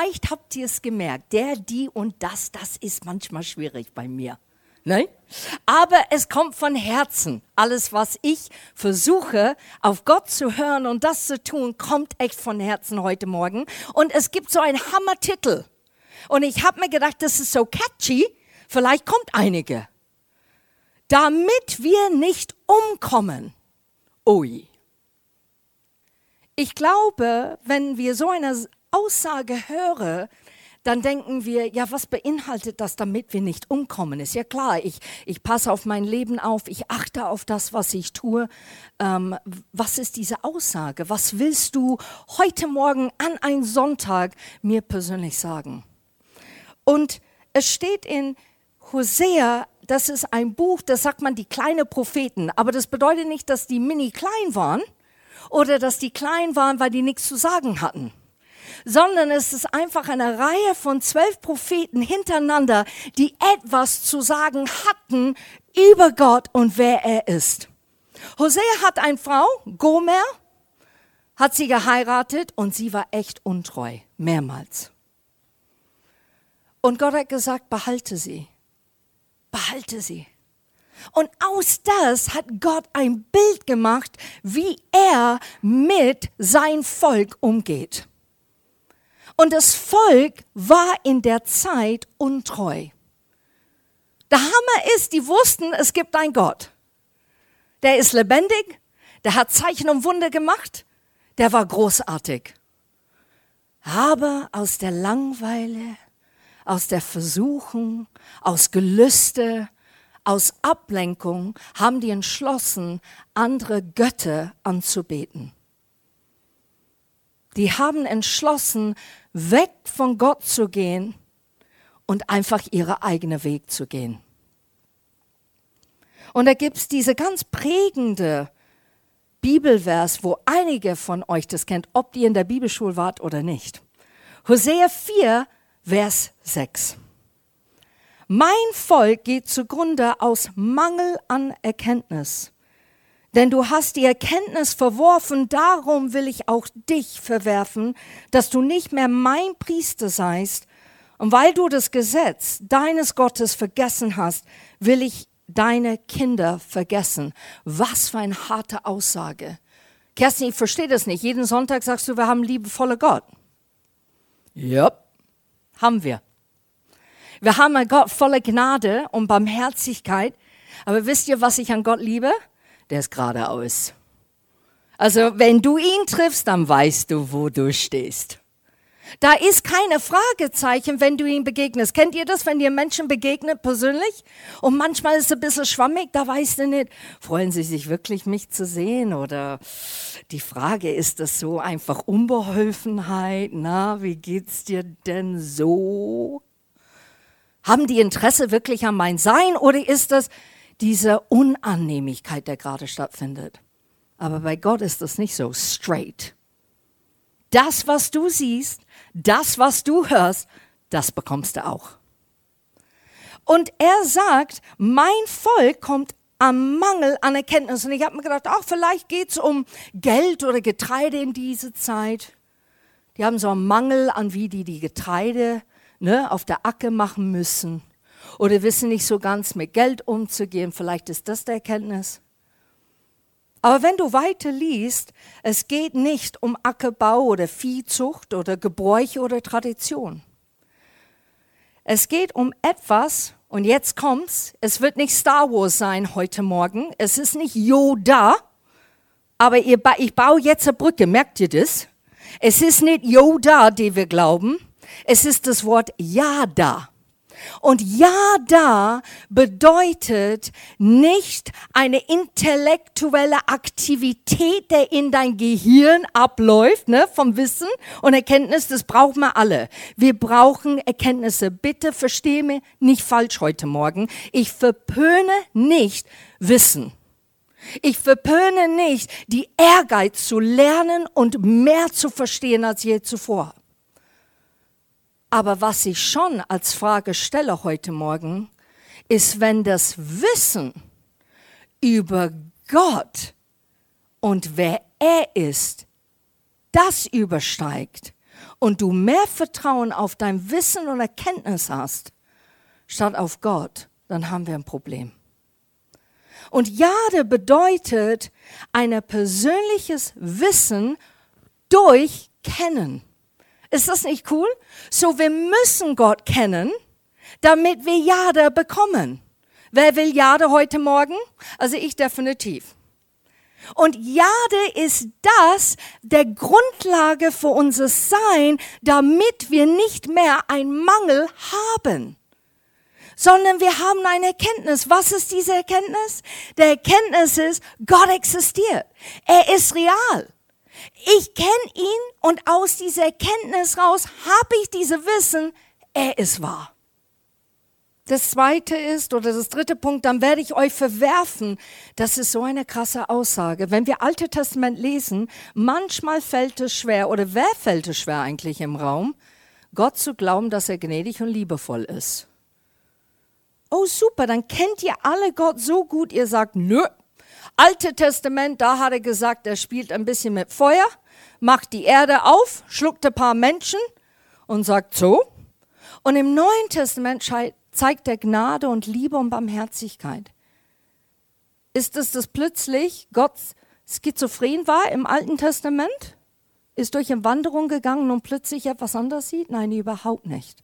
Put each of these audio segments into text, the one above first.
vielleicht habt ihr es gemerkt, der, die und das, das ist manchmal schwierig bei mir. Nein? Aber es kommt von Herzen. Alles, was ich versuche, auf Gott zu hören und das zu tun, kommt echt von Herzen heute Morgen. Und es gibt so einen Hammertitel. Und ich habe mir gedacht, das ist so catchy, vielleicht kommt einige. Damit wir nicht umkommen. Ui. Ich glaube, wenn wir so eine Aussage hören, dann denken wir, ja, was beinhaltet das, damit wir nicht umkommen? Ist ja klar, ich, ich passe auf mein Leben auf, ich achte auf das, was ich tue. Ähm, was ist diese Aussage? Was willst du heute Morgen an einem Sonntag mir persönlich sagen? Und es steht in Hosea, das ist ein Buch, das sagt man die kleinen Propheten, aber das bedeutet nicht, dass die mini klein waren oder dass die klein waren, weil die nichts zu sagen hatten sondern es ist einfach eine Reihe von zwölf Propheten hintereinander, die etwas zu sagen hatten über Gott und wer er ist. Hosea hat eine Frau, Gomer, hat sie geheiratet und sie war echt untreu, mehrmals. Und Gott hat gesagt, behalte sie, behalte sie. Und aus das hat Gott ein Bild gemacht, wie er mit sein Volk umgeht. Und das Volk war in der Zeit untreu. Der Hammer ist, die wussten, es gibt einen Gott. Der ist lebendig, der hat Zeichen und Wunder gemacht, der war großartig. Aber aus der Langweile, aus der Versuchung, aus Gelüste, aus Ablenkung haben die entschlossen, andere Götter anzubeten. Die haben entschlossen, weg von Gott zu gehen und einfach ihren eigenen Weg zu gehen. Und da gibt es diese ganz prägende Bibelvers, wo einige von euch das kennt, ob ihr in der Bibelschule wart oder nicht. Hosea 4, Vers 6. Mein Volk geht zugrunde aus Mangel an Erkenntnis. Denn du hast die Erkenntnis verworfen, darum will ich auch dich verwerfen, dass du nicht mehr mein Priester seist. Und weil du das Gesetz deines Gottes vergessen hast, will ich deine Kinder vergessen. Was für eine harte Aussage. Kerstin, ich verstehe das nicht. Jeden Sonntag sagst du, wir haben liebevolle Gott. Ja, yep. haben wir. Wir haben einen Gott voller Gnade und Barmherzigkeit. Aber wisst ihr, was ich an Gott liebe? Der ist geradeaus. Also wenn du ihn triffst, dann weißt du, wo du stehst. Da ist keine Fragezeichen, wenn du ihm begegnest. Kennt ihr das, wenn ihr Menschen begegnet persönlich? Und manchmal ist es ein bisschen schwammig, da weißt du nicht, freuen sie sich wirklich, mich zu sehen? Oder die Frage, ist das so einfach Unbeholfenheit? Na, wie geht's dir denn so? Haben die Interesse wirklich an mein Sein? Oder ist das, diese Unannehmlichkeit, der gerade stattfindet. Aber bei Gott ist das nicht so straight. Das, was du siehst, das, was du hörst, das bekommst du auch. Und er sagt, mein Volk kommt am Mangel an Erkenntnis. Und ich habe mir gedacht, ach, vielleicht geht es um Geld oder Getreide in dieser Zeit. Die haben so einen Mangel an, wie die die Getreide ne, auf der Acke machen müssen oder wissen nicht so ganz mit Geld umzugehen. Vielleicht ist das der Erkenntnis. Aber wenn du weiter liest, es geht nicht um Ackerbau oder Viehzucht oder Gebräuche oder Tradition. Es geht um etwas, und jetzt kommt's, es wird nicht Star Wars sein heute Morgen, es ist nicht Yoda, aber ich baue jetzt eine Brücke, merkt ihr das? Es ist nicht Yoda, die wir glauben, es ist das Wort Yada. Und ja da bedeutet nicht eine intellektuelle Aktivität, der in dein Gehirn abläuft, ne, vom Wissen und Erkenntnis, das brauchen wir alle. Wir brauchen Erkenntnisse. Bitte verstehe mich nicht falsch heute Morgen. Ich verpöne nicht Wissen. Ich verpöne nicht die Ehrgeiz zu lernen und mehr zu verstehen als je zuvor. Aber was ich schon als Frage stelle heute Morgen, ist, wenn das Wissen über Gott und wer er ist, das übersteigt und du mehr Vertrauen auf dein Wissen und Erkenntnis hast, statt auf Gott, dann haben wir ein Problem. Und Jade bedeutet ein persönliches Wissen durch Kennen. Ist das nicht cool? So, wir müssen Gott kennen, damit wir Jade bekommen. Wer will Jade heute Morgen? Also ich definitiv. Und Jade ist das, der Grundlage für unser Sein, damit wir nicht mehr einen Mangel haben sondern wir haben eine Erkenntnis. Was ist diese Erkenntnis? Der Erkenntnis ist, Gott existiert. Er ist real. Ich kenne ihn und aus dieser Erkenntnis raus habe ich diese Wissen, er ist wahr. Das zweite ist, oder das dritte Punkt, dann werde ich euch verwerfen. Das ist so eine krasse Aussage. Wenn wir Alte Testament lesen, manchmal fällt es schwer, oder wer fällt es schwer eigentlich im Raum, Gott zu glauben, dass er gnädig und liebevoll ist. Oh super, dann kennt ihr alle Gott so gut, ihr sagt, nö. Alte Testament, da hat er gesagt, er spielt ein bisschen mit Feuer, macht die Erde auf, schluckt ein paar Menschen und sagt so. Und im Neuen Testament zeigt er Gnade und Liebe und Barmherzigkeit. Ist es, dass plötzlich Gott schizophren war im Alten Testament? Ist durch eine Wanderung gegangen und plötzlich etwas anderes sieht? Nein, überhaupt nicht.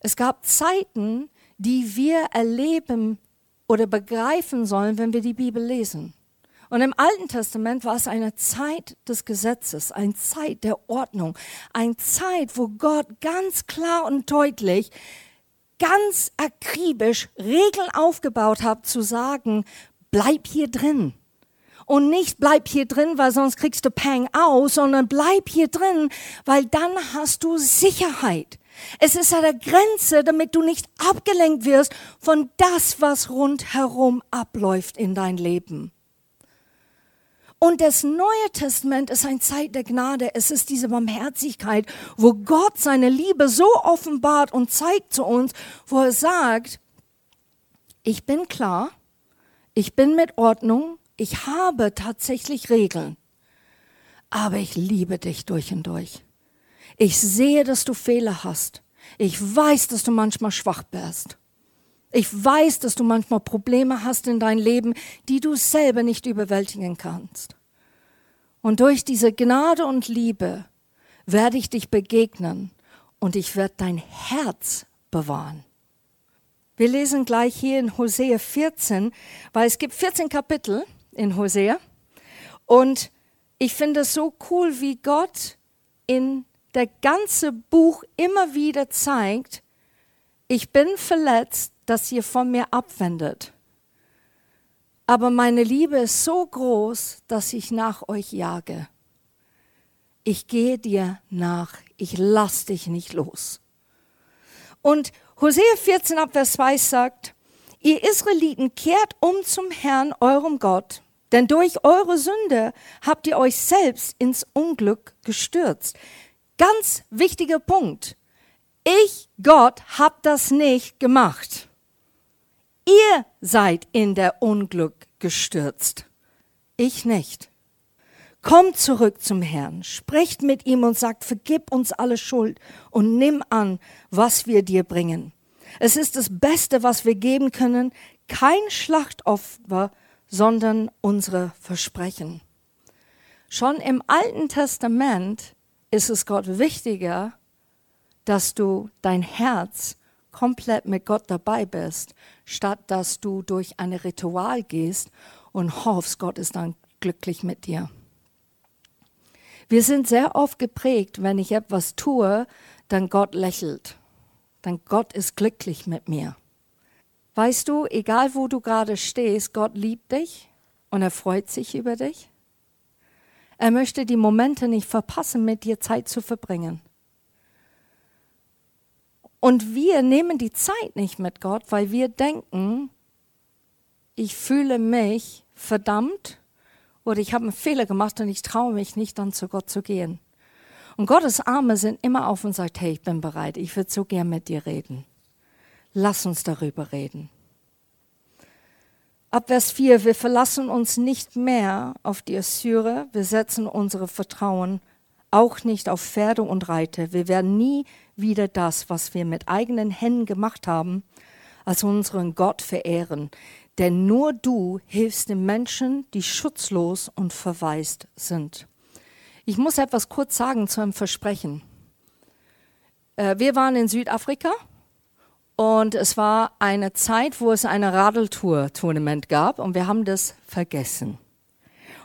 Es gab Zeiten, die wir erleben oder begreifen sollen, wenn wir die Bibel lesen. Und im Alten Testament war es eine Zeit des Gesetzes, eine Zeit der Ordnung, eine Zeit, wo Gott ganz klar und deutlich ganz akribisch Regeln aufgebaut hat, zu sagen, bleib hier drin. Und nicht bleib hier drin, weil sonst kriegst du Pang aus, sondern bleib hier drin, weil dann hast du Sicherheit. Es ist an der Grenze, damit du nicht abgelenkt wirst von das, was rundherum abläuft in dein Leben. Und das Neue Testament ist ein Zeit der Gnade. Es ist diese Barmherzigkeit, wo Gott seine Liebe so offenbart und zeigt zu uns, wo er sagt, ich bin klar, ich bin mit Ordnung, ich habe tatsächlich Regeln, aber ich liebe dich durch und durch. Ich sehe, dass du Fehler hast. Ich weiß, dass du manchmal schwach bist. Ich weiß, dass du manchmal Probleme hast in dein Leben, die du selber nicht überwältigen kannst. Und durch diese Gnade und Liebe werde ich dich begegnen und ich werde dein Herz bewahren. Wir lesen gleich hier in Hosea 14, weil es gibt 14 Kapitel in Hosea. Und ich finde es so cool, wie Gott in der ganze Buch immer wieder zeigt, ich bin verletzt, dass ihr von mir abwendet. Aber meine Liebe ist so groß, dass ich nach euch jage. Ich gehe dir nach, ich lass dich nicht los. Und Hosea 14 ab Vers 2 sagt, ihr Israeliten kehrt um zum Herrn, eurem Gott, denn durch eure Sünde habt ihr euch selbst ins Unglück gestürzt. Ganz wichtiger Punkt. Ich, Gott, hab das nicht gemacht. Ihr seid in der Unglück gestürzt. Ich nicht. Kommt zurück zum Herrn, sprecht mit ihm und sagt, vergib uns alle Schuld und nimm an, was wir dir bringen. Es ist das Beste, was wir geben können, kein Schlachtopfer, sondern unsere Versprechen. Schon im Alten Testament ist es Gott wichtiger, dass du dein Herz komplett mit Gott dabei bist, statt dass du durch ein Ritual gehst und hoffst, Gott ist dann glücklich mit dir. Wir sind sehr oft geprägt, wenn ich etwas tue, dann Gott lächelt. Dann Gott ist glücklich mit mir. Weißt du, egal wo du gerade stehst, Gott liebt dich und er freut sich über dich. Er möchte die Momente nicht verpassen, mit dir Zeit zu verbringen. Und wir nehmen die Zeit nicht mit Gott, weil wir denken, ich fühle mich verdammt oder ich habe einen Fehler gemacht und ich traue mich nicht, dann zu Gott zu gehen. Und Gottes Arme sind immer auf und sagt, hey, ich bin bereit, ich würde so gern mit dir reden. Lass uns darüber reden. Ab Vers 4, wir verlassen uns nicht mehr auf die Assyrer, wir setzen unsere Vertrauen auch nicht auf Pferde und Reiter. Wir werden nie wieder das, was wir mit eigenen Händen gemacht haben, als unseren Gott verehren. Denn nur du hilfst den Menschen, die schutzlos und verwaist sind. Ich muss etwas kurz sagen zu einem Versprechen. Äh, wir waren in Südafrika und es war eine Zeit, wo es eine Radeltour-Tournament gab und wir haben das vergessen.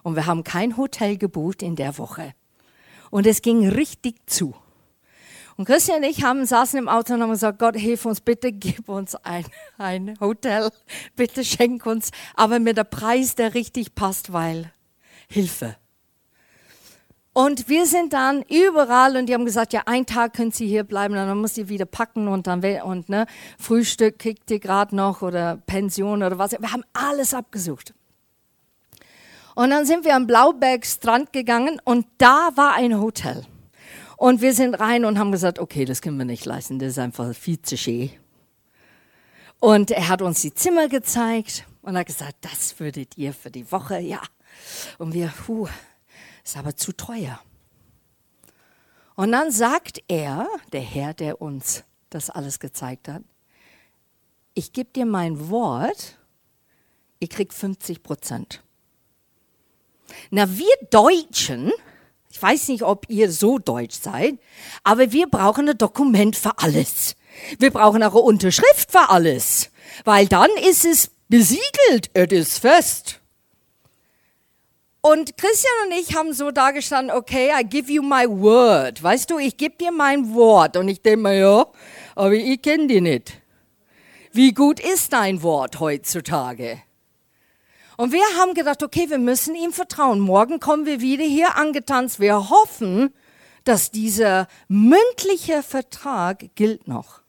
Und wir haben kein Hotel gebucht in der Woche. Und es ging richtig zu. Und Christian und ich haben, saßen im Auto und haben gesagt, Gott, hilf uns, bitte gib uns ein, ein Hotel, bitte schenk uns, aber mit der Preis, der richtig passt, weil Hilfe. Und wir sind dann überall und die haben gesagt, ja, ein Tag können Sie hier bleiben, dann muss ihr wieder packen und dann und ne, Frühstück kriegt ihr gerade noch oder Pension oder was. Wir haben alles abgesucht. Und dann sind wir am Blaubergstrand gegangen und da war ein Hotel. Und wir sind rein und haben gesagt, okay, das können wir nicht leisten, das ist einfach viel zu schön. Und er hat uns die Zimmer gezeigt und hat gesagt, das würdet ihr für die Woche, ja. Und wir, puh, ist aber zu teuer. Und dann sagt er, der Herr, der uns das alles gezeigt hat, ich gebe dir mein Wort, ihr kriegt 50 Prozent. Na, wir Deutschen, ich weiß nicht, ob ihr so deutsch seid, aber wir brauchen ein Dokument für alles. Wir brauchen auch eine Unterschrift für alles, weil dann ist es besiegelt, es ist fest. Und Christian und ich haben so dargestanden, okay, I give you my word. Weißt du, ich gebe dir mein Wort. Und ich denke mir, ja, aber ich kenne die nicht. Wie gut ist dein Wort heutzutage? Und wir haben gedacht, okay, wir müssen ihm vertrauen. Morgen kommen wir wieder hier angetanzt. Wir hoffen, dass dieser mündliche Vertrag gilt noch.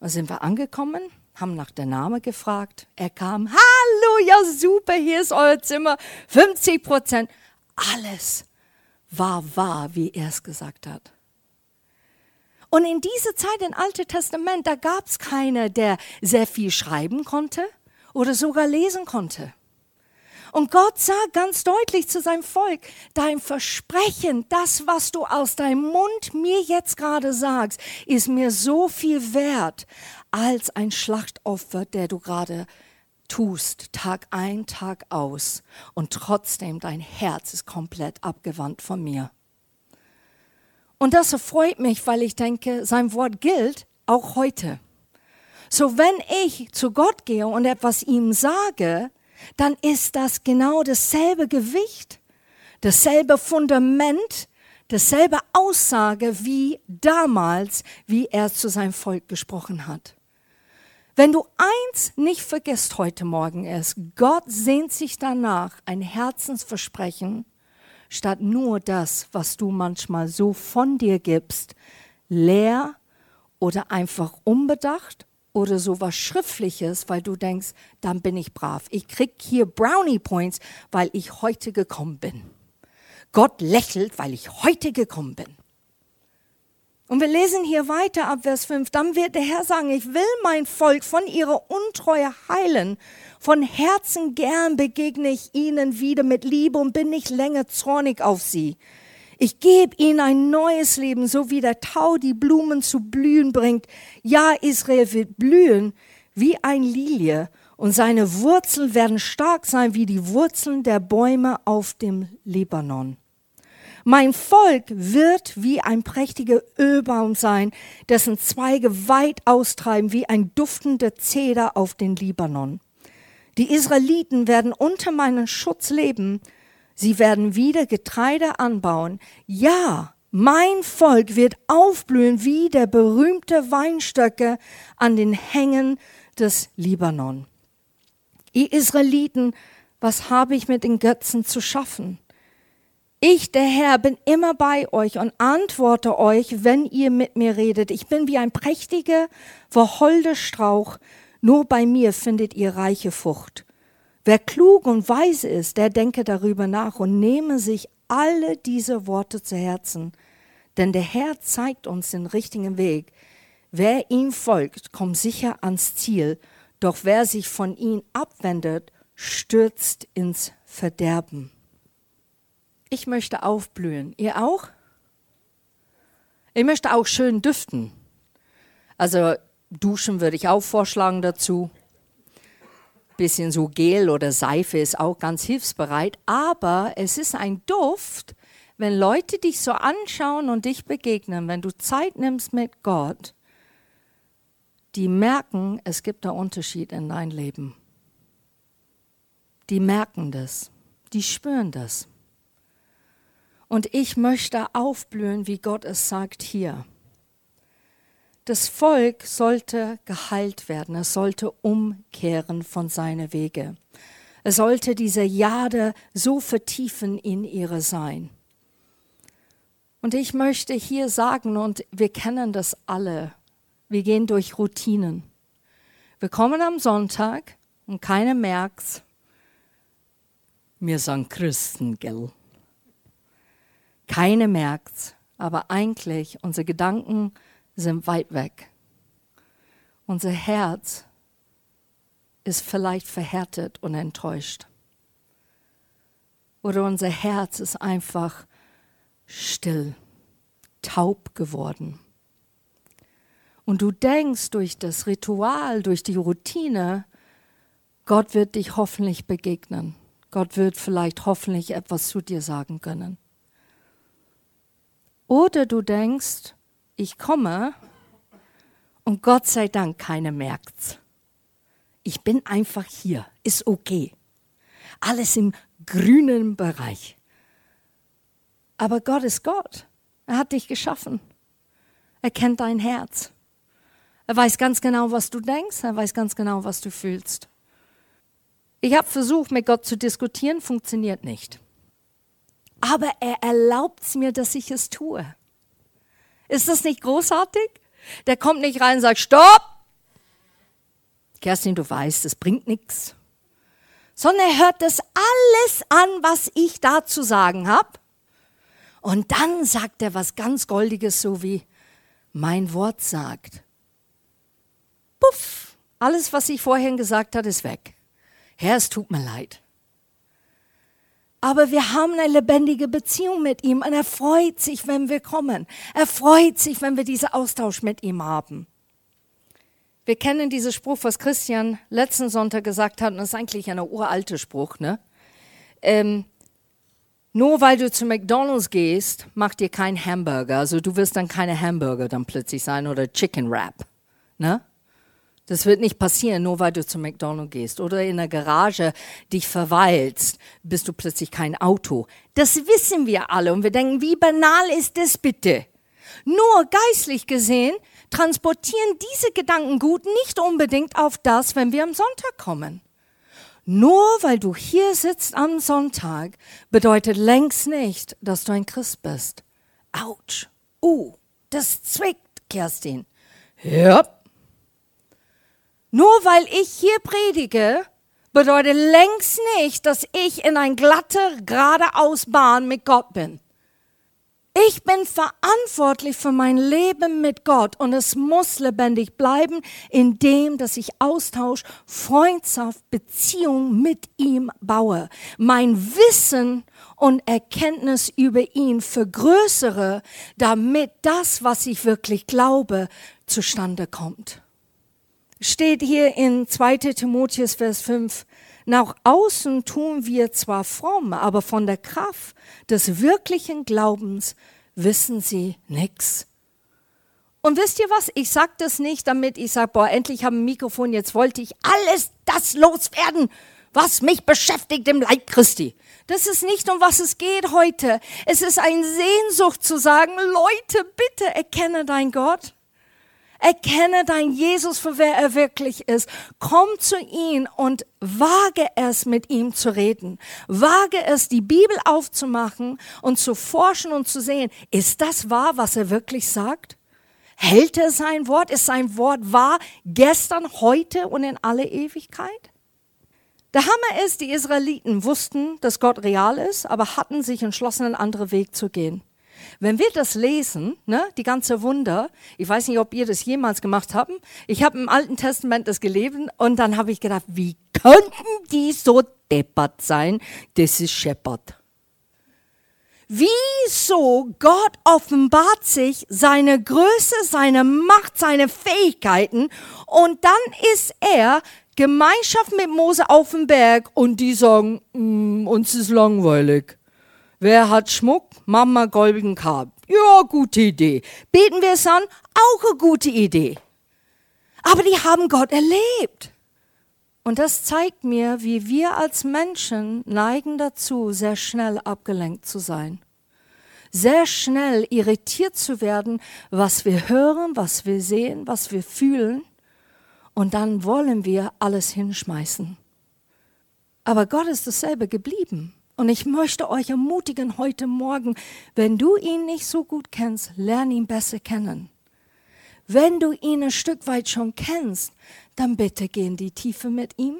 Da sind wir angekommen, haben nach der Name gefragt. Er kam, hallo, ja super, hier ist euer Zimmer, 50 Prozent. Alles war wahr, wie er es gesagt hat. Und in dieser Zeit im Alten Testament, da gab es keiner, der sehr viel schreiben konnte oder sogar lesen konnte. Und Gott sagt ganz deutlich zu seinem Volk, dein Versprechen, das, was du aus deinem Mund mir jetzt gerade sagst, ist mir so viel wert als ein Schlachtopfer, der du gerade tust, Tag ein, Tag aus. Und trotzdem dein Herz ist komplett abgewandt von mir. Und das erfreut mich, weil ich denke, sein Wort gilt auch heute. So, wenn ich zu Gott gehe und etwas ihm sage, dann ist das genau dasselbe Gewicht, dasselbe Fundament, dasselbe Aussage wie damals, wie er zu seinem Volk gesprochen hat. Wenn du eins nicht vergisst heute Morgen ist, Gott sehnt sich danach, ein Herzensversprechen, statt nur das, was du manchmal so von dir gibst, leer oder einfach unbedacht oder sowas Schriftliches, weil du denkst, dann bin ich brav. Ich krieg hier Brownie Points, weil ich heute gekommen bin. Gott lächelt, weil ich heute gekommen bin. Und wir lesen hier weiter ab Vers 5. Dann wird der Herr sagen, ich will mein Volk von ihrer Untreue heilen. Von Herzen gern begegne ich ihnen wieder mit Liebe und bin nicht länger zornig auf sie. Ich gebe ihnen ein neues Leben, so wie der Tau die Blumen zu blühen bringt. Ja, Israel wird blühen wie ein Lilie und seine Wurzeln werden stark sein wie die Wurzeln der Bäume auf dem Libanon. Mein Volk wird wie ein prächtiger Ölbaum sein, dessen Zweige weit austreiben wie ein duftender Zeder auf den Libanon. Die Israeliten werden unter meinem Schutz leben Sie werden wieder Getreide anbauen. Ja, mein Volk wird aufblühen wie der berühmte Weinstöcke an den Hängen des Libanon. Ihr Israeliten, was habe ich mit den Götzen zu schaffen? Ich, der Herr, bin immer bei euch und antworte euch, wenn ihr mit mir redet. Ich bin wie ein prächtiger, verholder Strauch. Nur bei mir findet ihr reiche Frucht. Wer klug und weise ist, der denke darüber nach und nehme sich alle diese Worte zu Herzen. Denn der Herr zeigt uns den richtigen Weg. Wer ihm folgt, kommt sicher ans Ziel, doch wer sich von ihm abwendet, stürzt ins Verderben. Ich möchte aufblühen. Ihr auch? Ich möchte auch schön düften. Also duschen würde ich auch vorschlagen dazu. Bisschen so Gel oder Seife ist auch ganz hilfsbereit. Aber es ist ein Duft, wenn Leute dich so anschauen und dich begegnen, wenn du Zeit nimmst mit Gott, die merken, es gibt einen Unterschied in dein Leben. Die merken das, die spüren das. Und ich möchte aufblühen, wie Gott es sagt hier. Das Volk sollte geheilt werden, es sollte umkehren von seinen Wege. Es sollte diese Jade so vertiefen in ihre Sein. Und ich möchte hier sagen, und wir kennen das alle, wir gehen durch Routinen. Wir kommen am Sonntag und keiner merkt's. Wir sind Christen, gell? Keiner merkt's, aber eigentlich unsere Gedanken sind weit weg. Unser Herz ist vielleicht verhärtet und enttäuscht. Oder unser Herz ist einfach still, taub geworden. Und du denkst durch das Ritual, durch die Routine, Gott wird dich hoffentlich begegnen. Gott wird vielleicht hoffentlich etwas zu dir sagen können. Oder du denkst, ich komme und Gott sei Dank keiner merkt's. Ich bin einfach hier, ist okay. Alles im grünen Bereich. Aber Gott ist Gott. Er hat dich geschaffen. Er kennt dein Herz. Er weiß ganz genau, was du denkst. Er weiß ganz genau, was du fühlst. Ich habe versucht, mit Gott zu diskutieren, funktioniert nicht. Aber er erlaubt es mir, dass ich es tue. Ist das nicht großartig? Der kommt nicht rein und sagt, stopp! Kerstin, du weißt, es bringt nichts. Sondern er hört das alles an, was ich da zu sagen habe. Und dann sagt er was ganz Goldiges, so wie mein Wort sagt. Puff, alles, was ich vorhin gesagt habe, ist weg. Herr, es tut mir leid. Aber wir haben eine lebendige Beziehung mit ihm und er freut sich, wenn wir kommen. Er freut sich, wenn wir diesen Austausch mit ihm haben. Wir kennen diesen Spruch, was Christian letzten Sonntag gesagt hat, und das ist eigentlich ein uralter Spruch, ne? Ähm, nur weil du zu McDonald's gehst, macht dir kein Hamburger. Also du wirst dann keine Hamburger dann plötzlich sein oder Chicken Wrap. Ne? Das wird nicht passieren, nur weil du zu McDonald's gehst oder in der Garage dich verweilst, bist du plötzlich kein Auto. Das wissen wir alle und wir denken, wie banal ist das bitte? Nur geistlich gesehen transportieren diese Gedanken gut nicht unbedingt auf das, wenn wir am Sonntag kommen. Nur weil du hier sitzt am Sonntag, bedeutet längst nicht, dass du ein Christ bist. Autsch. Uh, das zwickt, Kerstin. Ja. Weil ich hier predige, bedeutet längst nicht, dass ich in ein glatte, geradeaus Bahn mit Gott bin. Ich bin verantwortlich für mein Leben mit Gott und es muss lebendig bleiben, indem dass ich Austausch, Freundschaft, Beziehung mit ihm baue. Mein Wissen und Erkenntnis über ihn vergrößere, damit das, was ich wirklich glaube, zustande kommt. Steht hier in 2 Timotheus Vers 5, nach außen tun wir zwar fromm, aber von der Kraft des wirklichen Glaubens wissen sie nichts. Und wisst ihr was? Ich sage das nicht, damit ich sage, boah, endlich habe ein Mikrofon, jetzt wollte ich alles das loswerden, was mich beschäftigt im Leib Christi. Das ist nicht, um was es geht heute. Es ist eine Sehnsucht zu sagen, Leute, bitte erkenne dein Gott. Erkenne dein Jesus für wer er wirklich ist. Komm zu ihm und wage es, mit ihm zu reden. Wage es, die Bibel aufzumachen und zu forschen und zu sehen, ist das wahr, was er wirklich sagt? Hält er sein Wort? Ist sein Wort wahr gestern, heute und in alle Ewigkeit? Der Hammer ist, die Israeliten wussten, dass Gott real ist, aber hatten sich entschlossen, einen anderen Weg zu gehen. Wenn wir das lesen, ne, die ganze Wunder, ich weiß nicht, ob ihr das jemals gemacht habt, ich habe im Alten Testament das gelesen und dann habe ich gedacht, wie könnten die so deppert sein? Das ist Shepard. wieso Gott offenbart sich seine Größe, seine Macht, seine Fähigkeiten und dann ist er Gemeinschaft mit Mose auf dem Berg und die sagen, mm, uns ist langweilig. Wer hat Schmuck? Mama goldigen Kab. Ja, gute Idee. Beten wir es an? Auch eine gute Idee. Aber die haben Gott erlebt. Und das zeigt mir, wie wir als Menschen neigen dazu, sehr schnell abgelenkt zu sein. Sehr schnell irritiert zu werden, was wir hören, was wir sehen, was wir fühlen. Und dann wollen wir alles hinschmeißen. Aber Gott ist dasselbe geblieben. Und ich möchte euch ermutigen heute Morgen, wenn du ihn nicht so gut kennst, lern ihn besser kennen. Wenn du ihn ein Stück weit schon kennst, dann bitte geh in die Tiefe mit ihm.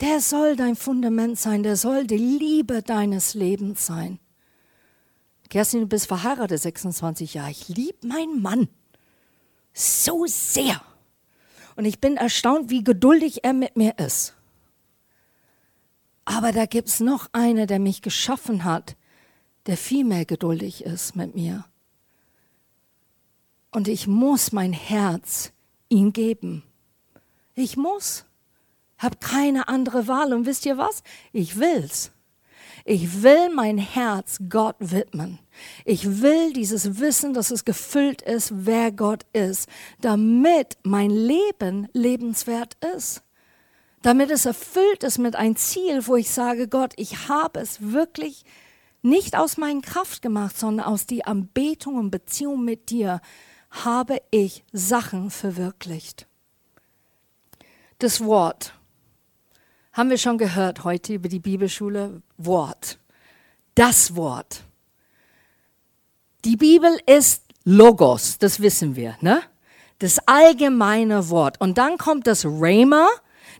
Der soll dein Fundament sein, der soll die Liebe deines Lebens sein. Kerstin, du bist verheiratet, 26 Jahre. Ich liebe meinen Mann so sehr. Und ich bin erstaunt, wie geduldig er mit mir ist. Aber da gibt es noch einer, der mich geschaffen hat, der viel mehr geduldig ist mit mir. Und ich muss mein Herz ihm geben. Ich muss. Hab keine andere Wahl. Und wisst ihr was? Ich will's. Ich will mein Herz Gott widmen. Ich will dieses Wissen, dass es gefüllt ist, wer Gott ist, damit mein Leben lebenswert ist. Damit es erfüllt ist mit einem Ziel, wo ich sage, Gott, ich habe es wirklich nicht aus meiner Kraft gemacht, sondern aus die Anbetung und Beziehung mit dir habe ich Sachen verwirklicht. Das Wort haben wir schon gehört heute über die Bibelschule. Wort. Das Wort. Die Bibel ist Logos, das wissen wir, ne? Das allgemeine Wort. Und dann kommt das Rhema,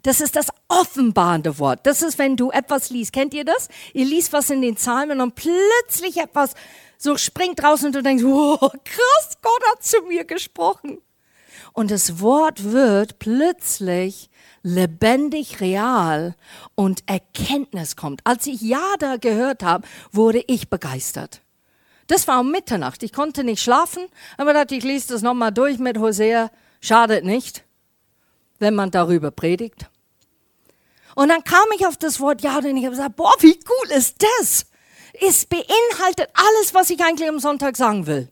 das ist das offenbarende Wort. Das ist, wenn du etwas liest. Kennt ihr das? Ihr liest was in den Psalmen und plötzlich etwas so springt raus und du denkst, wow, krass, Gott hat zu mir gesprochen. Und das Wort wird plötzlich lebendig, real und Erkenntnis kommt. Als ich Ja da gehört habe, wurde ich begeistert. Das war um Mitternacht. Ich konnte nicht schlafen, aber dachte, ich lese das nochmal durch mit Hosea. Schadet nicht, wenn man darüber predigt. Und dann kam ich auf das Wort Ja und ich habe gesagt, boah, wie cool ist das? Es beinhaltet alles, was ich eigentlich am Sonntag sagen will.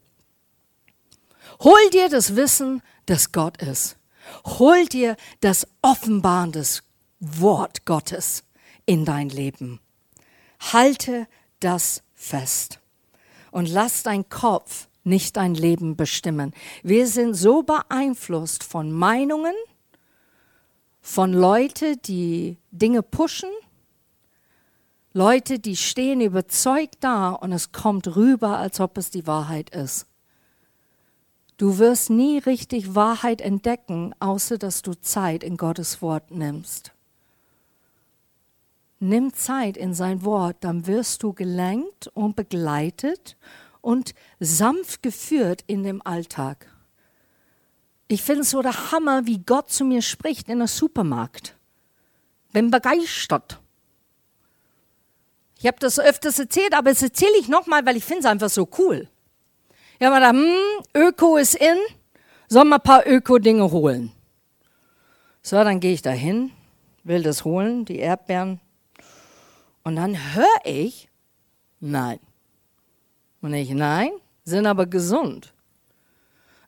Hol dir das Wissen, dass Gott ist. Hol dir das Offenbaren des Wort Gottes in dein Leben. Halte das fest und lass dein Kopf nicht dein Leben bestimmen. Wir sind so beeinflusst von Meinungen, von Leuten, die Dinge pushen, Leute, die stehen überzeugt da und es kommt rüber, als ob es die Wahrheit ist. Du wirst nie richtig Wahrheit entdecken, außer dass du Zeit in Gottes Wort nimmst. Nimm Zeit in sein Wort, dann wirst du gelenkt und begleitet und sanft geführt in dem Alltag. Ich finde es so der Hammer, wie Gott zu mir spricht in der Supermarkt. Bin begeistert. Ich habe das öfters erzählt, aber es erzähle ich nochmal, weil ich finde es einfach so cool. Ich habe mir gedacht, hm, Öko ist in, soll mal ein paar Öko-Dinge holen. So, dann gehe ich da hin, will das holen, die Erdbeeren. Und dann höre ich, nein. Und ich, nein, sind aber gesund.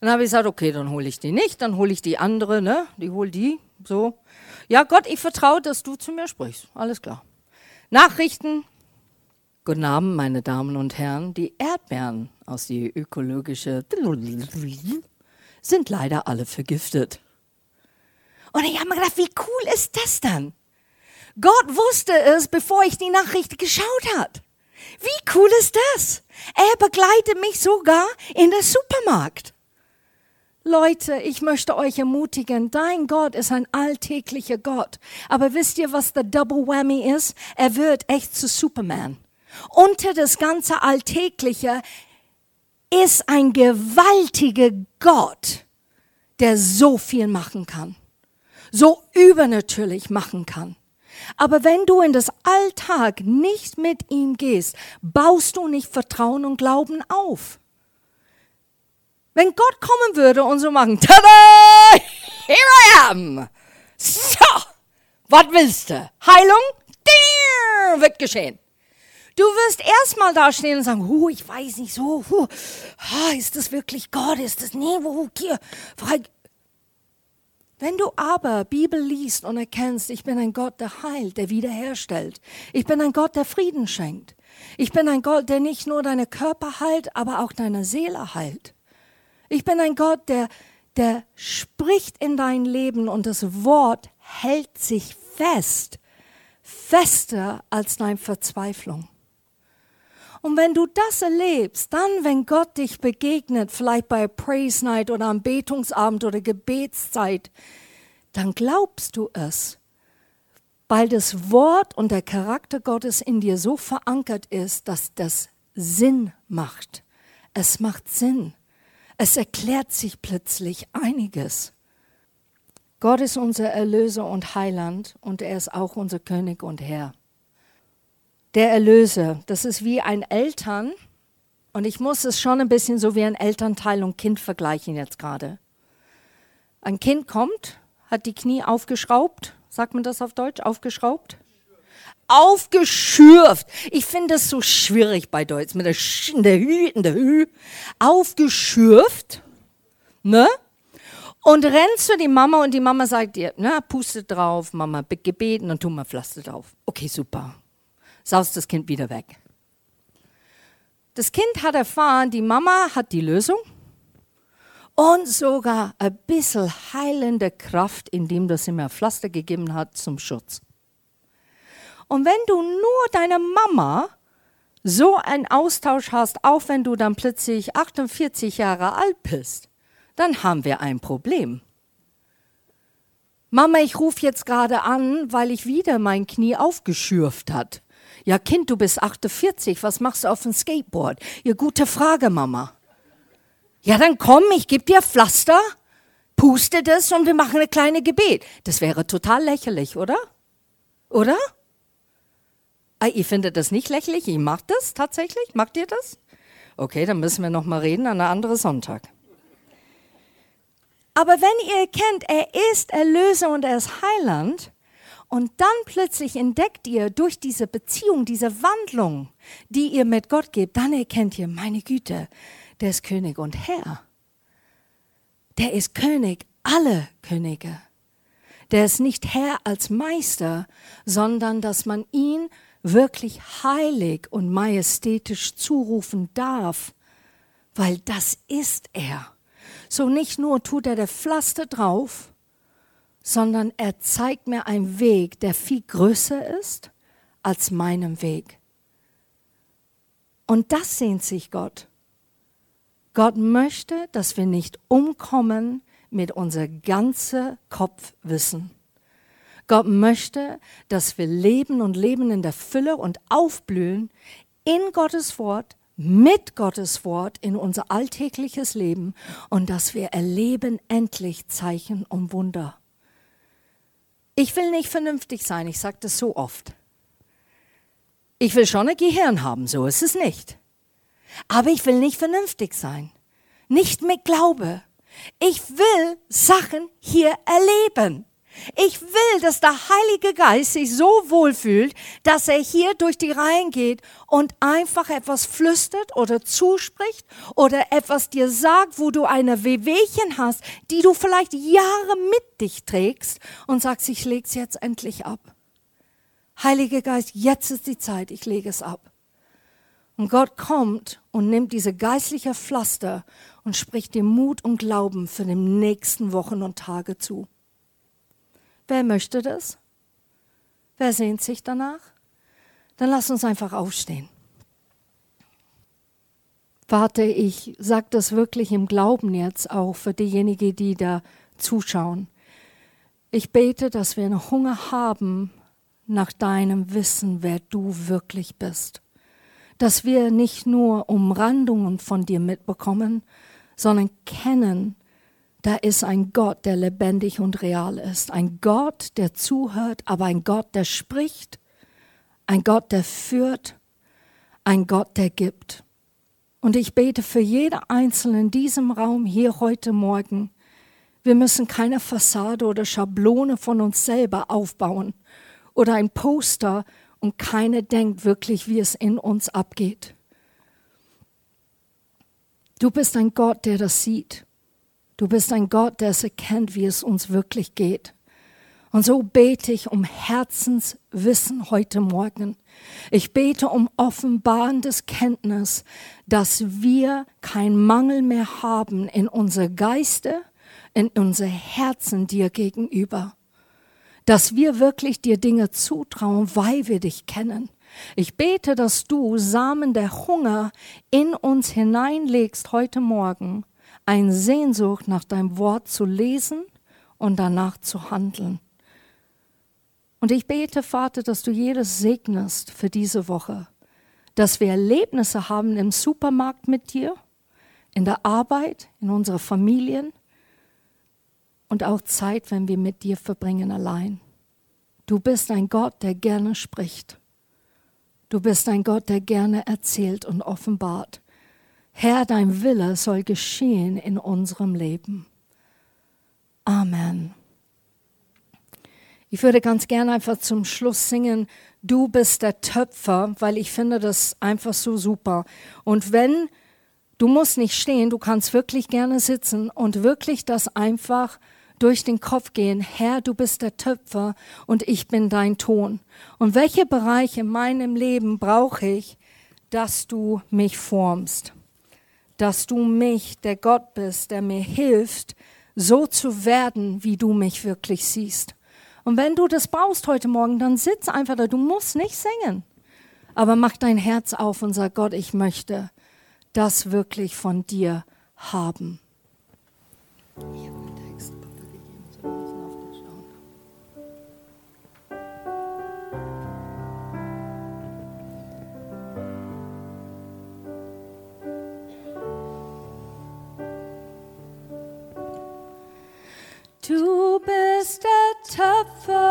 Dann habe ich gesagt, okay, dann hole ich die nicht, dann hole ich die andere, ne? Die hol die, so. Ja, Gott, ich vertraue, dass du zu mir sprichst. Alles klar. Nachrichten, Guten Abend, meine Damen und Herren. Die Erdbeeren aus die ökologische sind leider alle vergiftet. Und ich habe mir gedacht, wie cool ist das dann? Gott wusste es, bevor ich die Nachricht geschaut hat. Wie cool ist das? Er begleitet mich sogar in den Supermarkt. Leute, ich möchte euch ermutigen, dein Gott ist ein alltäglicher Gott. Aber wisst ihr, was der Double Whammy ist? Er wird echt zu Superman. Unter das ganze Alltägliche ist ein gewaltiger Gott, der so viel machen kann, so übernatürlich machen kann. Aber wenn du in das Alltag nicht mit ihm gehst, baust du nicht Vertrauen und Glauben auf. Wenn Gott kommen würde und so machen, tada, here I am. So, was willst du? Heilung? Wird geschehen. Du wirst erstmal da stehen und sagen, huh, ich weiß nicht so, huh, ist das wirklich Gott? Ist das nee, wo hier? Wenn du aber Bibel liest und erkennst, ich bin ein Gott, der heilt, der wiederherstellt. Ich bin ein Gott, der Frieden schenkt. Ich bin ein Gott, der nicht nur deine Körper heilt, aber auch deine Seele heilt. Ich bin ein Gott, der, der spricht in dein Leben und das Wort hält sich fest, fester als deine Verzweiflung. Und wenn du das erlebst, dann, wenn Gott dich begegnet, vielleicht bei Praise Night oder am Betungsabend oder Gebetszeit, dann glaubst du es, weil das Wort und der Charakter Gottes in dir so verankert ist, dass das Sinn macht. Es macht Sinn. Es erklärt sich plötzlich einiges. Gott ist unser Erlöser und Heiland und er ist auch unser König und Herr. Der Erlöser, das ist wie ein Eltern und ich muss es schon ein bisschen so wie ein Elternteil und Kind vergleichen jetzt gerade. Ein Kind kommt, hat die Knie aufgeschraubt, sagt man das auf Deutsch, aufgeschraubt? Aufgeschürft. Ich finde das so schwierig bei Deutsch mit der Sch, der Hü, der Hü. Aufgeschürft, ne? Und rennst zu die Mama und die Mama sagt dir, na, puste drauf, Mama, gebeten und tu mal Pflaster drauf. Okay, super. Saust das Kind wieder weg. Das Kind hat erfahren, die Mama hat die Lösung und sogar ein bisschen heilende Kraft, indem das ihm ein Pflaster gegeben hat zum Schutz. Und wenn du nur deine Mama so einen Austausch hast, auch wenn du dann plötzlich 48 Jahre alt bist, dann haben wir ein Problem. Mama, ich rufe jetzt gerade an, weil ich wieder mein Knie aufgeschürft hat. Ja, Kind, du bist 48, was machst du auf dem Skateboard? Ja, gute Frage, Mama. Ja, dann komm, ich gebe dir Pflaster, puste das und wir machen eine kleine Gebet. Das wäre total lächerlich, oder? Oder? Ah, ihr findet das nicht lächerlich? Ich mache das tatsächlich? Macht ihr das? Okay, dann müssen wir noch mal reden an einem anderen Sonntag. Aber wenn ihr erkennt, er ist Erlöser und er ist Heiland, und dann plötzlich entdeckt ihr durch diese Beziehung, diese Wandlung, die ihr mit Gott gebt, dann erkennt ihr, meine Güte, der ist König und Herr. Der ist König alle Könige. Der ist nicht Herr als Meister, sondern dass man ihn wirklich heilig und majestätisch zurufen darf, weil das ist er. So nicht nur tut er der Pflaster drauf, sondern er zeigt mir einen Weg, der viel größer ist als meinem Weg. Und das sehnt sich Gott. Gott möchte, dass wir nicht umkommen mit unser ganzer Kopfwissen. Gott möchte, dass wir leben und leben in der Fülle und aufblühen in Gottes Wort, mit Gottes Wort in unser alltägliches Leben und dass wir erleben endlich Zeichen und Wunder. Ich will nicht vernünftig sein, ich sage das so oft. Ich will schon ein Gehirn haben, so ist es nicht. Aber ich will nicht vernünftig sein. Nicht mit Glaube. Ich will Sachen hier erleben. Ich will, dass der Heilige Geist sich so wohlfühlt, dass er hier durch die Reihen geht und einfach etwas flüstert oder zuspricht oder etwas dir sagt, wo du eine Wehwehchen hast, die du vielleicht Jahre mit dich trägst und sagst, ich lege es jetzt endlich ab. Heiliger Geist, jetzt ist die Zeit, ich lege es ab. Und Gott kommt und nimmt diese geistliche Pflaster und spricht dir Mut und Glauben für die nächsten Wochen und Tage zu. Wer möchte das? Wer sehnt sich danach? Dann lass uns einfach aufstehen. Warte, ich sage das wirklich im Glauben jetzt auch für diejenigen, die da zuschauen. Ich bete, dass wir einen Hunger haben nach deinem Wissen, wer du wirklich bist. Dass wir nicht nur Umrandungen von dir mitbekommen, sondern kennen, da ist ein Gott, der lebendig und real ist. Ein Gott, der zuhört, aber ein Gott, der spricht. Ein Gott, der führt. Ein Gott, der gibt. Und ich bete für jede Einzelne in diesem Raum hier heute Morgen. Wir müssen keine Fassade oder Schablone von uns selber aufbauen oder ein Poster und keiner denkt wirklich, wie es in uns abgeht. Du bist ein Gott, der das sieht. Du bist ein Gott, der es erkennt, wie es uns wirklich geht. Und so bete ich um Herzenswissen heute Morgen. Ich bete um offenbarendes Kenntnis, dass wir kein Mangel mehr haben in unser Geiste, in unser Herzen dir gegenüber. Dass wir wirklich dir Dinge zutrauen, weil wir dich kennen. Ich bete, dass du Samen der Hunger in uns hineinlegst heute Morgen ein Sehnsucht nach deinem Wort zu lesen und danach zu handeln. Und ich bete, Vater, dass du jedes segnest für diese Woche, dass wir Erlebnisse haben im Supermarkt mit dir, in der Arbeit, in unseren Familien und auch Zeit, wenn wir mit dir verbringen allein. Du bist ein Gott, der gerne spricht. Du bist ein Gott, der gerne erzählt und offenbart. Herr, dein Wille soll geschehen in unserem Leben. Amen. Ich würde ganz gerne einfach zum Schluss singen, du bist der Töpfer, weil ich finde das einfach so super. Und wenn, du musst nicht stehen, du kannst wirklich gerne sitzen und wirklich das einfach durch den Kopf gehen, Herr, du bist der Töpfer und ich bin dein Ton. Und welche Bereiche in meinem Leben brauche ich, dass du mich formst? Dass du mich, der Gott bist, der mir hilft, so zu werden, wie du mich wirklich siehst. Und wenn du das brauchst heute Morgen, dann sitz einfach da. Du musst nicht singen. Aber mach dein Herz auf und sag Gott, ich möchte das wirklich von dir haben. Ja. Du bist der Töpfer.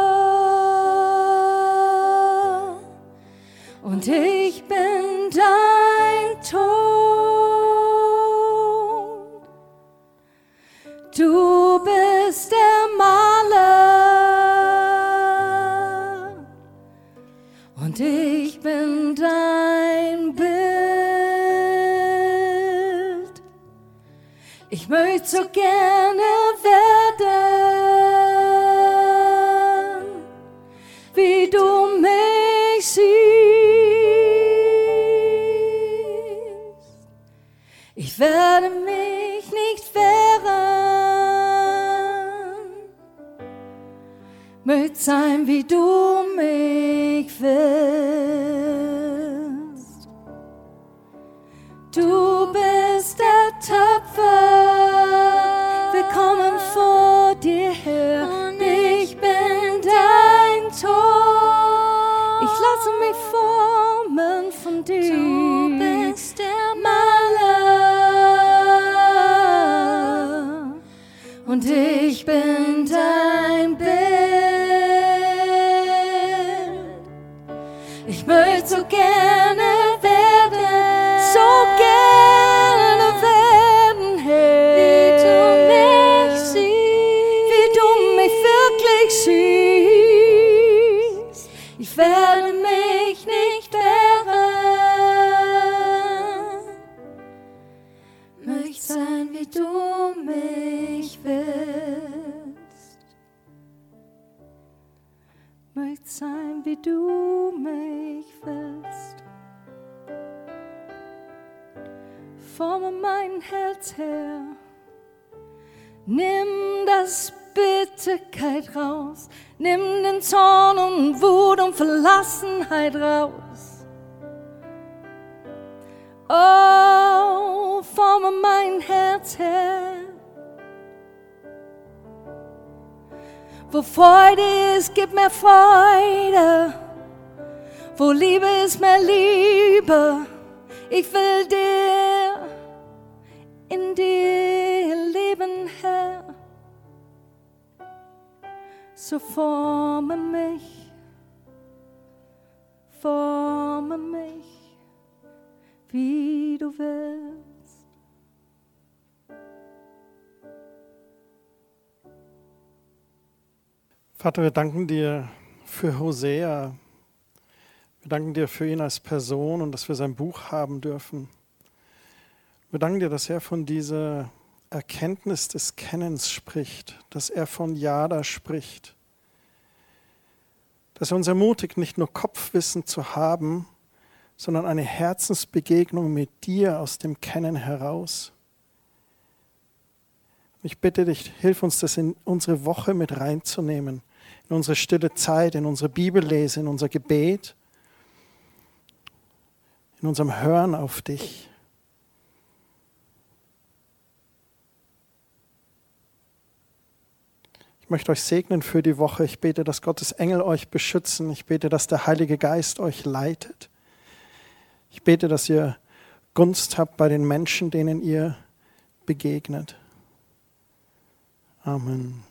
Und ich formen von dir. Her, nimm das Bitterkeit raus, nimm den Zorn und Wut und Verlassenheit raus. Oh, forme mein Herz her. Wo Freude ist, gib mir Freude. Wo Liebe ist, mehr Liebe. Ich will dir So forme mich, forme mich, wie du willst. Vater, wir danken dir für Hosea. Wir danken dir für ihn als Person und dass wir sein Buch haben dürfen. Wir danken dir, dass er von dieser Erkenntnis des Kennens spricht, dass er von Jada spricht, dass er uns ermutigt, nicht nur Kopfwissen zu haben, sondern eine Herzensbegegnung mit dir aus dem Kennen heraus. Ich bitte dich, hilf uns das in unsere Woche mit reinzunehmen, in unsere stille Zeit, in unsere Bibellese, in unser Gebet, in unserem Hören auf dich. Ich möchte euch segnen für die Woche. Ich bete, dass Gottes Engel euch beschützen. Ich bete, dass der Heilige Geist euch leitet. Ich bete, dass ihr Gunst habt bei den Menschen, denen ihr begegnet. Amen.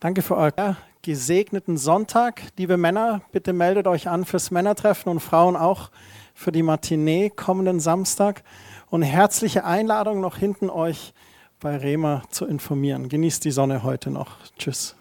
Danke für euren gesegneten Sonntag. Liebe Männer, bitte meldet euch an fürs Männertreffen und Frauen auch für die Matinee kommenden Samstag. Und herzliche Einladung noch hinten euch bei Rema zu informieren. Genießt die Sonne heute noch. Tschüss.